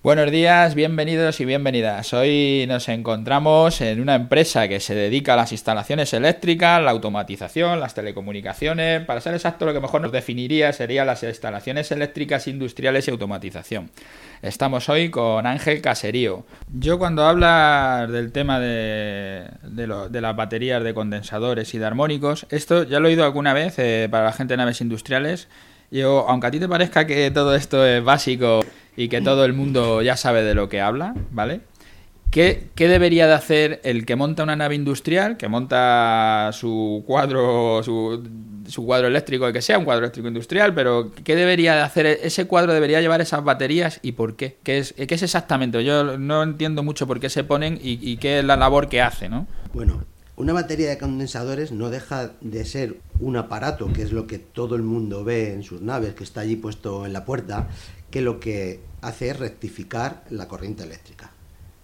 Buenos días, bienvenidos y bienvenidas. Hoy nos encontramos en una empresa que se dedica a las instalaciones eléctricas, la automatización, las telecomunicaciones. Para ser exacto, lo que mejor nos definiría serían las instalaciones eléctricas industriales y automatización. Estamos hoy con Ángel Caserío. Yo cuando hablas del tema de, las baterías de condensadores y de armónicos, esto ya lo he oído alguna vez eh, para la gente de naves industriales. Yo, aunque a ti te parezca que todo esto es básico y que todo el mundo ya sabe de lo que habla, ¿vale? ¿Qué, debería de hacer el que monta una nave industrial, que monta su cuadro, su, cuadro eléctrico, el que sea, un cuadro eléctrico industrial, pero qué debería de hacer? Ese cuadro debería llevar esas baterías y por qué? ¿Qué es, qué es exactamente? Yo no entiendo mucho por qué se ponen y qué es la labor que hace, ¿no? Bueno, una batería de condensadores no deja de ser un aparato, que es lo que todo el mundo ve en sus naves, que está allí puesto en la puerta, que lo que hace es rectificar la corriente eléctrica.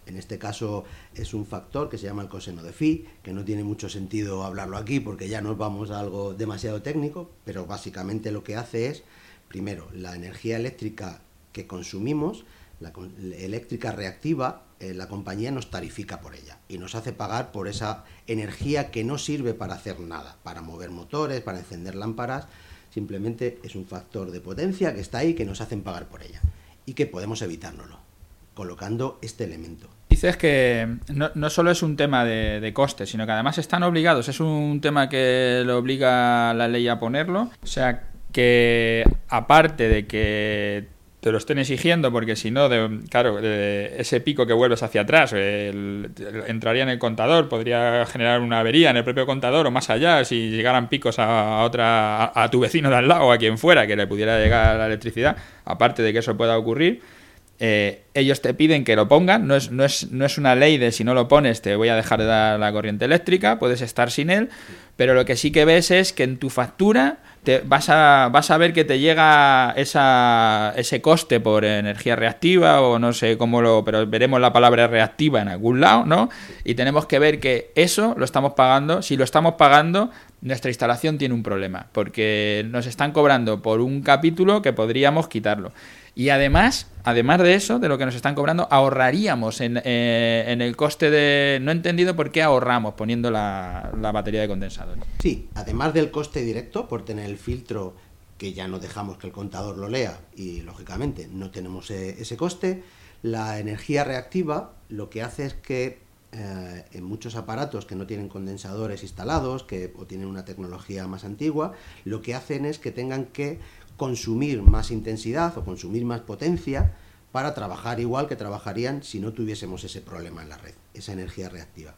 En este caso es un factor que se llama el coseno de phi, que no tiene mucho sentido hablarlo aquí porque ya nos vamos a algo demasiado técnico, pero básicamente lo que hace es, primero, la energía eléctrica que consumimos, la eléctrica reactiva, eh, la compañía nos tarifica por ella y nos hace pagar por esa energía que no sirve para hacer nada, para mover motores, para encender lámparas, simplemente es un factor de potencia que está ahí que nos hacen pagar por ella y que podemos evitárnoslo, colocando este elemento. Dices que no, no solo es un tema de, de coste, sino que además están obligados, es un tema que lo obliga la ley a ponerlo, o sea que aparte de que te lo estén exigiendo porque si no, claro, ese pico que vuelves hacia atrás entraría en el contador, podría generar una avería en el propio contador o más allá si llegaran picos a, otra a, tu vecino de al lado o a quien fuera que le pudiera llegar la electricidad, aparte de que eso pueda ocurrir. Eh, ellos te piden que lo pongan, no es, no, es, no es una ley de si no lo pones te voy a dejar de dar la corriente eléctrica, puedes estar sin él, pero lo que sí que ves es que en tu factura te, vas, a, vas a ver que te llega esa, ese coste por energía reactiva o no sé cómo lo, pero veremos la palabra reactiva en algún lado, ¿no? Y tenemos que ver que eso lo estamos pagando, si lo estamos pagando, nuestra instalación tiene un problema, porque nos están cobrando por un capítulo que podríamos quitarlo. Y además, además de eso, de lo que nos están cobrando, ahorraríamos en, eh, en el coste de... No he entendido por qué ahorramos poniendo la, la batería de condensadores. Sí, además del coste directo por tener el filtro que ya no dejamos que el contador lo lea y lógicamente no tenemos e, ese coste, la energía reactiva lo que hace es que eh, en muchos aparatos que no tienen condensadores instalados que, o tienen una tecnología más antigua, lo que hacen es que tengan que consumir más intensidad o consumir más potencia para trabajar igual que trabajarían si no tuviésemos ese problema en la red, esa energía reactiva.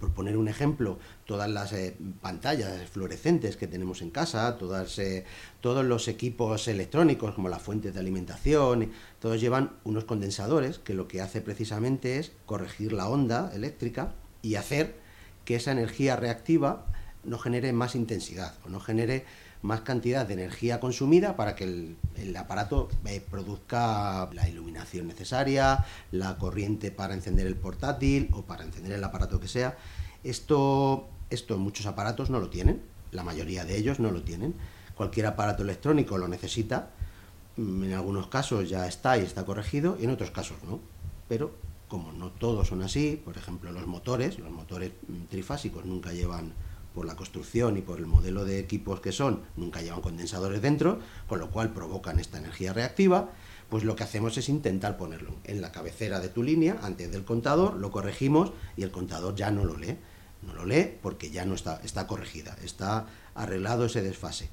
Por poner un ejemplo, todas las eh, pantallas fluorescentes que tenemos en casa, eh, todos los equipos electrónicos como las fuentes de alimentación, todos llevan unos condensadores que lo que hace precisamente es corregir la onda eléctrica y hacer que esa energía reactiva no genere más intensidad o no genere más cantidad de energía consumida para que el, aparato eh, produzca la iluminación necesaria, la corriente para encender el portátil o para encender el aparato que sea. Esto, esto muchos aparatos no lo tienen, la mayoría de ellos no lo tienen. Cualquier aparato electrónico lo necesita, mm, en algunos casos ya está y está corregido, y en otros casos no. Pero como no todos son así, por ejemplo los motores, los motores mm, trifásicos nunca llevan por la construcción y por el modelo de equipos que son, nunca llevan condensadores dentro, con lo cual provocan esta energía reactiva, pues lo que hacemos es intentar ponerlo en la cabecera de tu línea, antes del contador, lo corregimos y el contador ya no lo lee. No lo lee porque ya no está, está corregida, está arreglado ese desfase.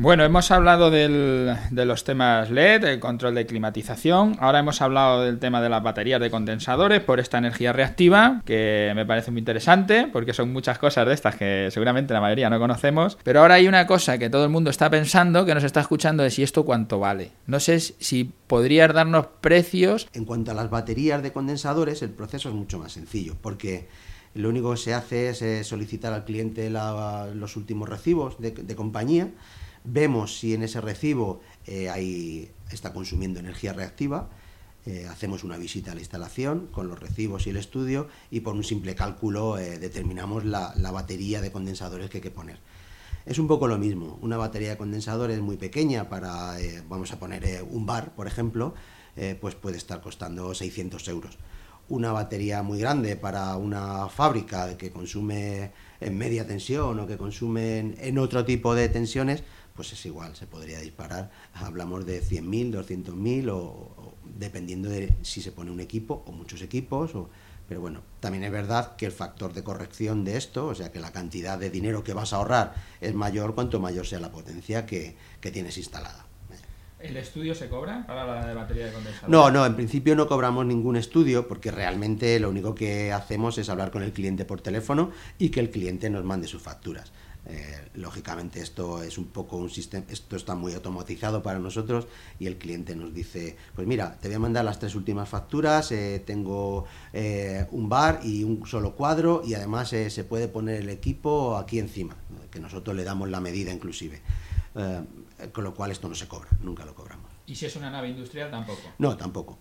Bueno, hemos hablado de los temas LED, el control de climatización. Ahora hemos hablado del tema de las baterías de condensadores por esta energía reactiva, que me parece muy interesante, porque son muchas cosas de estas que seguramente la mayoría no conocemos. Pero ahora hay una cosa que todo el mundo está pensando, que nos está escuchando, es si esto cuánto vale. No sé si podrías darnos precios. En cuanto a las baterías de condensadores, el proceso es mucho más sencillo, porque lo único que se hace es eh, solicitar al cliente los últimos recibos de, de compañía vemos si en ese recibo eh, está consumiendo energía reactiva, eh, hacemos una visita a la instalación con los recibos y el estudio y por un simple cálculo eh, determinamos la, batería de condensadores que hay que poner. Es un poco lo mismo, una batería de condensadores muy pequeña para, vamos a poner un bar, por ejemplo, eh, pues puede estar costando 600 euros. Una batería muy grande para una fábrica que consume en media tensión o que consume en, otro tipo de tensiones, pues es igual, se podría disparar. Hablamos de 100.000, 200.000 o, o dependiendo de si se pone un equipo o muchos equipos o pero bueno, también es verdad que el factor de corrección de esto, o sea que la cantidad de dinero que vas a ahorrar es mayor cuanto mayor sea la potencia que, tienes instalada. ¿El estudio se cobra para la batería de condensador? No, no, en principio no cobramos ningún estudio porque realmente lo único que hacemos es hablar con el cliente por teléfono y que el cliente nos mande sus facturas. Eh, lógicamente esto es un poco un sistema, esto está muy automatizado para nosotros y el cliente nos dice, pues mira, te voy a mandar las tres últimas facturas, eh, tengo eh, un bar y un solo cuadro y además se puede poner el equipo aquí encima, que nosotros le damos la medida inclusive. con lo cual esto no se cobra, nunca lo cobramos. ¿Y si es una nave industrial tampoco? No, tampoco.